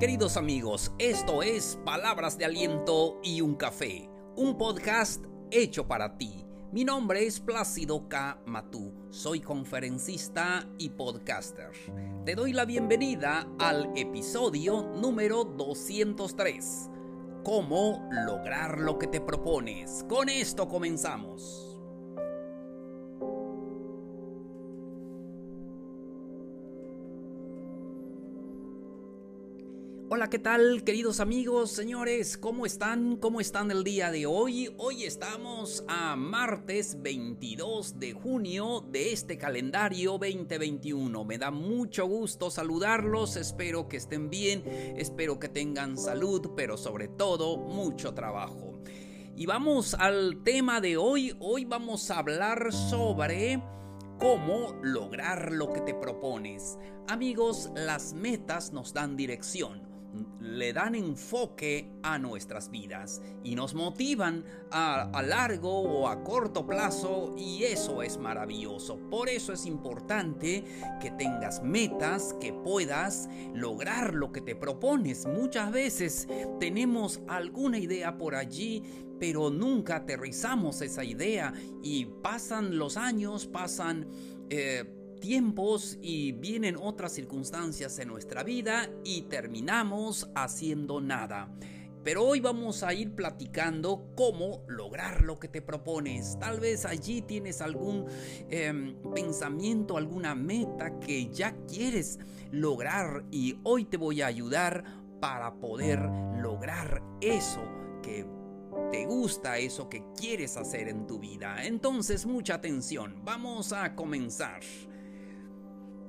Queridos amigos, esto es Palabras de Aliento y un Café, un podcast hecho para ti. Mi nombre es Plácido K. Matú, soy conferencista y podcaster. Te doy la bienvenida al episodio número 203. ¿Cómo lograr lo que te propones? Con esto comenzamos. ¿Qué tal queridos amigos, señores? ¿Cómo están? ¿Cómo están el día de hoy? Hoy estamos a martes 22 de junio de este calendario 2021. Me da mucho gusto saludarlos, espero que estén bien, espero que tengan salud, pero sobre todo mucho trabajo. Y vamos al tema de hoy. Hoy vamos a hablar sobre cómo lograr lo que te propones. Amigos, las metas nos dan dirección le dan enfoque a nuestras vidas y nos motivan a, largo o a corto plazo y eso es maravilloso. Por eso es importante que tengas metas, que puedas lograr lo que te propones. Muchas veces tenemos alguna idea por allí, pero nunca aterrizamos esa idea y pasan los años, pasan... Eh, tiempos y vienen otras circunstancias en nuestra vida y terminamos haciendo nada. Pero hoy vamos a ir platicando cómo lograr lo que te propones. Tal vez allí tienes algún em, pensamiento, alguna meta que ya quieres lograr y hoy te voy a ayudar para poder lograr eso que te gusta, eso que quieres hacer en tu vida. Entonces, mucha atención. Vamos a comenzar.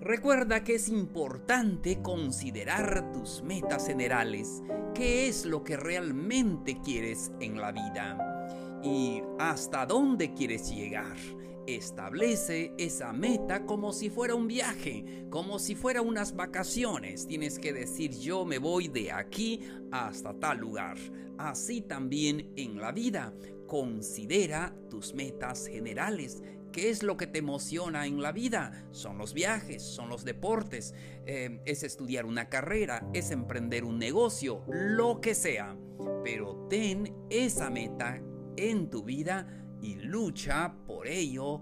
Recuerda que es importante considerar tus metas generales, qué es lo que realmente quieres en la vida y hasta dónde quieres llegar. Establece esa meta como si fuera un viaje, como si fuera unas vacaciones. Tienes que decir yo me voy de aquí hasta tal lugar. Así también en la vida. Considera tus metas generales ¿Qué es lo que te emociona en la vida? Son los viajes, son los deportes, eh, es estudiar una carrera, es emprender un negocio, lo que sea. Pero ten esa meta en tu vida y lucha por ello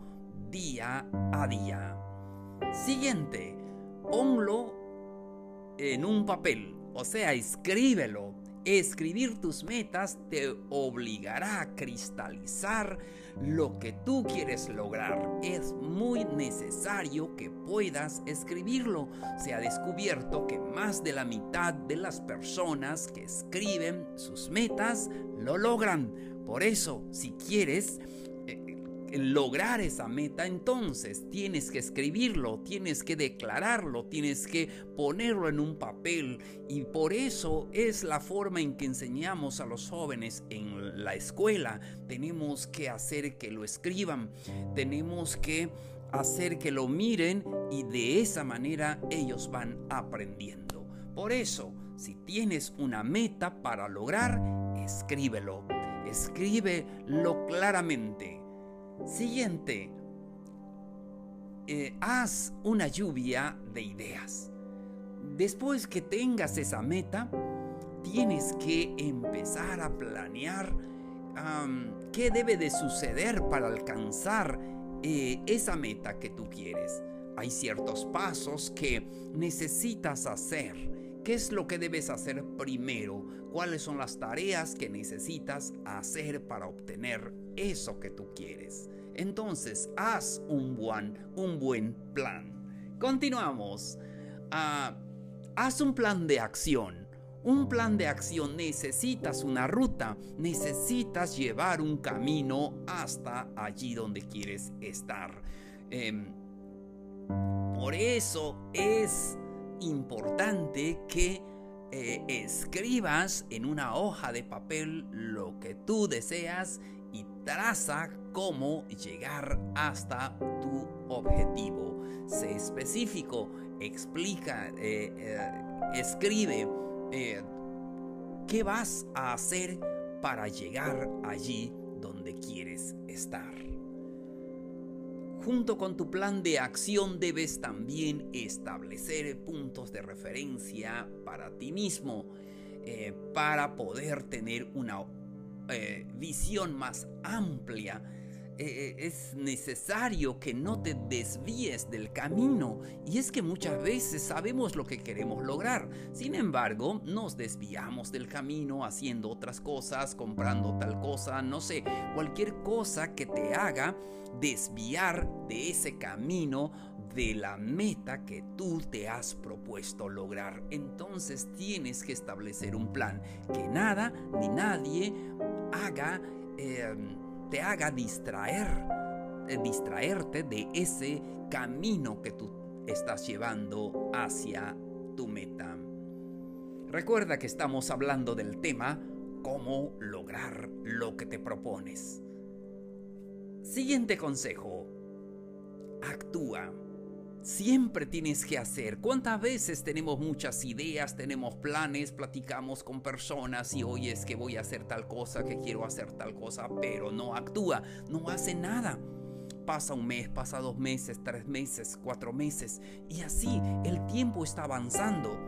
día a día. Siguiente, ponlo en un papel, o sea, escríbelo. Escribir tus metas te obligará a cristalizar lo que tú quieres lograr. Es muy necesario que puedas escribirlo. Se ha descubierto que más de la mitad de las personas que escriben sus metas lo logran. Por eso, si quieres lograr esa meta, entonces tienes que escribirlo, tienes que declararlo, tienes que ponerlo en un papel. Y por eso es la forma en que enseñamos a los jóvenes en la escuela. Tenemos que hacer que lo escriban, tenemos que hacer que lo miren y de esa manera ellos van aprendiendo. Por eso, si tienes una meta para lograr, escríbelo. Escríbelo claramente Siguiente, eh, haz una lluvia de ideas. Después que tengas esa meta, tienes que empezar a planear qué debe de suceder para alcanzar eh, esa meta que tú quieres. Hay ciertos pasos que necesitas hacer. ¿Qué es lo que debes hacer primero? ¿Cuáles son las tareas que necesitas hacer para obtener eso que tú quieres. Entonces, haz un buen, un buen plan. Continuamos. Ah, haz un plan de acción. Un plan de acción necesitas una ruta, necesitas llevar un camino hasta allí donde quieres estar. Em, por eso es importante que eh, escribas en una hoja de papel lo que tú deseas y traza cómo llegar hasta tu objetivo. Sé específico, explica, eh, eh, escribe qué vas a hacer para llegar allí donde quieres estar. Junto con tu plan de acción debes también establecer puntos de referencia para ti mismo eh, para poder tener una eh, visión más amplia eh, es necesario que no te desvíes del camino. Y es que muchas veces sabemos lo que queremos lograr. Sin embargo, nos desviamos del camino haciendo otras cosas, comprando tal cosa, no sé, cualquier cosa que te haga desviar de ese camino de la meta que tú te has propuesto lograr. Entonces tienes que establecer un plan que nada ni nadie haga... Em, te haga distraer, eh, distraerte de ese camino que tú estás llevando hacia tu meta. Recuerda que estamos hablando del tema cómo lograr lo que te propones. Siguiente consejo. Actúa siempre tienes que hacer. ¿Cuántas veces tenemos muchas ideas, tenemos planes, platicamos con personas y hoy es que voy a hacer tal cosa, que quiero hacer tal cosa, pero no actúa, no hace nada? Pasa un mes, pasa dos meses, tres meses, cuatro meses y así el tiempo está avanzando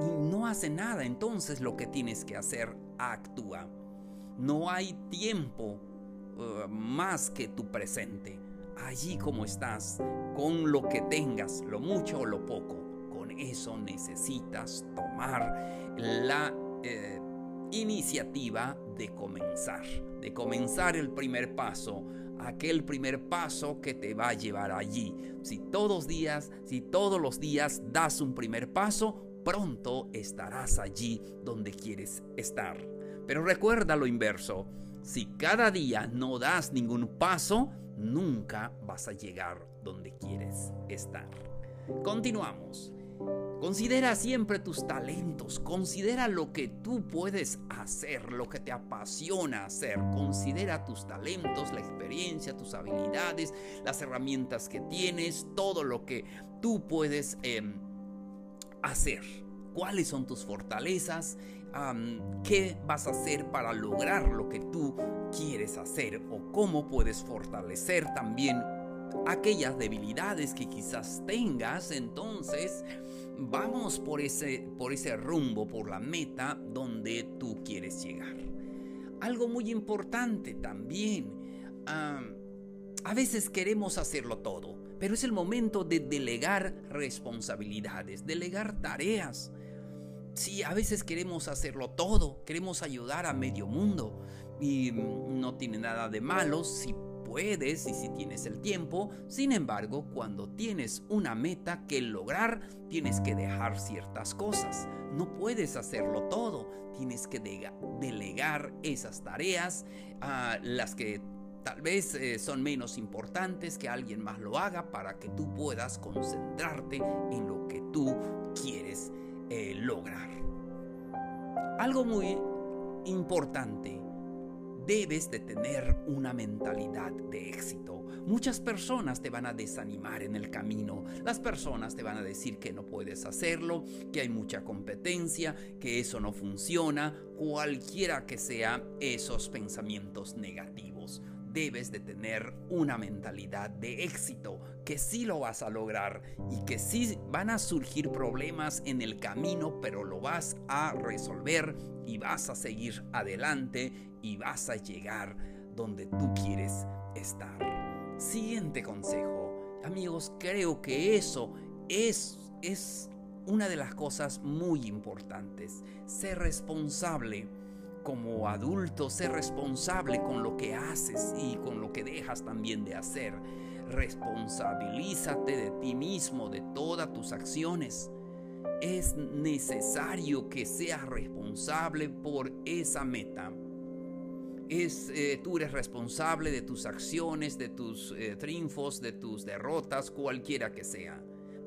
y no hace nada. Entonces lo que tienes que hacer, actúa. No hay tiempo uh, más que tu presente allí como estás, con lo que tengas, lo mucho o lo poco. Con eso necesitas tomar la eh, iniciativa de comenzar, de comenzar el primer paso, aquel primer paso que te va a llevar allí. Si todos días, si todos los días das un primer paso, pronto estarás allí donde quieres estar. Pero recuerda lo inverso, si cada día no das ningún paso, nunca vas a llegar donde quieres estar. Continuamos. Considera siempre tus talentos, considera lo que tú puedes hacer, lo que te apasiona hacer. Considera tus talentos, la experiencia, tus habilidades, las herramientas que tienes, todo lo que tú puedes em, hacer. ¿Cuáles son tus fortalezas? qué vas a hacer para lograr lo que tú quieres hacer o cómo puedes fortalecer también aquellas debilidades que quizás tengas, entonces vamos por ese, por ese rumbo, por la meta donde tú quieres llegar. Algo muy importante también, a veces queremos hacerlo todo, pero es el momento de delegar responsabilidades, delegar tareas. Sí, a veces queremos hacerlo todo, queremos ayudar a medio mundo y no tiene nada de malo si puedes y si tienes el tiempo. Sin embargo, cuando tienes una meta que lograr, tienes que dejar ciertas cosas. No puedes hacerlo todo, tienes que delegar esas tareas, a las que tal vez eh, son menos importantes, que alguien más lo haga para que tú puedas concentrarte en lo que tú quieres eh, lograr. Algo muy importante, debes de tener una mentalidad de éxito. Muchas personas te van a desanimar en el camino. Las personas te van a decir que no puedes hacerlo, que hay mucha competencia, que eso no funciona, cualquiera que sea esos pensamientos negativos debes de tener una mentalidad de éxito, que sí lo vas a lograr y que sí van a surgir problemas en el camino, pero lo vas a resolver y vas a seguir adelante y vas a llegar donde tú quieres estar. Siguiente consejo. Amigos, creo que eso es, es una de las cosas muy importantes. Ser responsable como adulto, ser responsable con lo que haces y con lo que dejas también de hacer. Responsabilízate de ti mismo, de todas tus acciones. Es necesario que seas responsable por esa meta. Es, eh, tú eres responsable de tus acciones, de tus eh, triunfos, de tus derrotas, cualquiera que sea.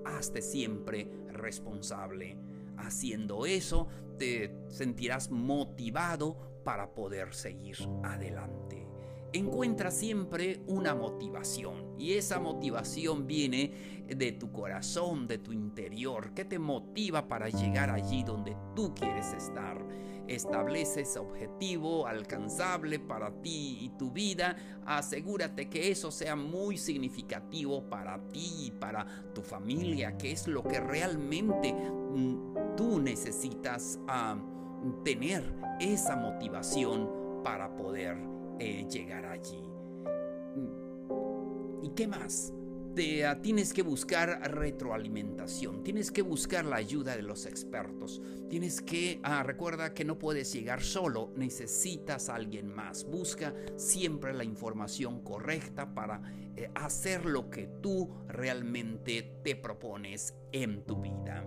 Hazte siempre responsable. Haciendo eso, te sentirás motivado para poder seguir adelante. Encuentra siempre una motivación y esa motivación viene de tu corazón, de tu interior, que te motiva para llegar allí donde tú quieres estar. Establece ese objetivo alcanzable para ti y tu vida. Asegúrate que eso sea muy significativo para ti y para tu familia, que es lo que realmente mm, tú necesitas ah, tener esa motivación para poder eh, llegar allí. ¿Y qué más? Ah, tienes que buscar retroalimentación, tienes que buscar la ayuda de los expertos, tienes que, ah, recuerda que no puedes llegar solo, necesitas a alguien más, busca siempre la información correcta para eh, hacer lo que tú realmente te propones en tu vida.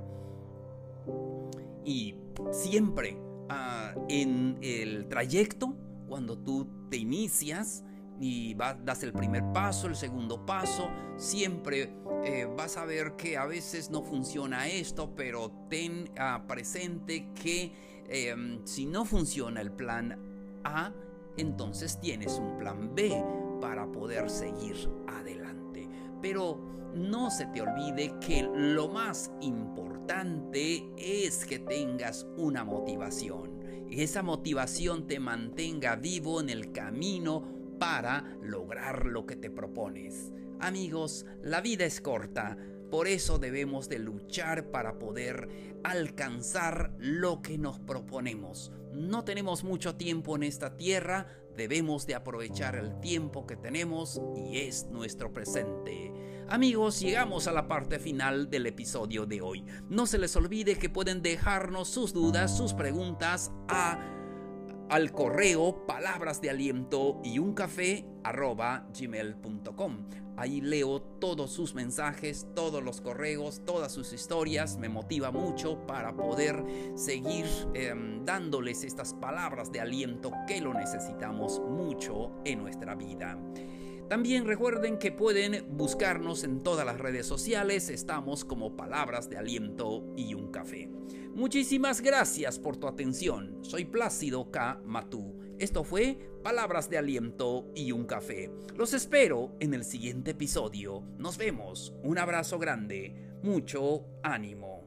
Y siempre ah, en el trayecto, cuando tú te inicias, y das el primer paso, el segundo paso, siempre eh, vas a ver que a veces no funciona esto, pero ten ah, presente que em, si no funciona el plan A, entonces tienes un plan B para poder seguir adelante. Pero no se te olvide que lo más importante es que tengas una motivación. Esa motivación te mantenga vivo en el camino para lograr lo que te propones. Amigos, la vida es corta, por eso debemos de luchar para poder alcanzar lo que nos proponemos. No tenemos mucho tiempo en esta tierra, debemos de aprovechar el tiempo que tenemos y es nuestro presente. Amigos, llegamos a la parte final del episodio de hoy. No se les olvide que pueden dejarnos sus dudas, sus preguntas a al correo palabras de aliento y un café arroba gmail.com. Ahí leo todos sus mensajes, todos los correos, todas sus historias. Me motiva mucho para poder seguir em, dándoles estas palabras de aliento que lo necesitamos mucho en nuestra vida. También recuerden que pueden buscarnos en todas las redes sociales, estamos como Palabras de Aliento y un Café. Muchísimas gracias por tu atención, soy Plácido K. Matú. Esto fue Palabras de Aliento y un Café. Los espero en el siguiente episodio. Nos vemos, un abrazo grande, mucho ánimo.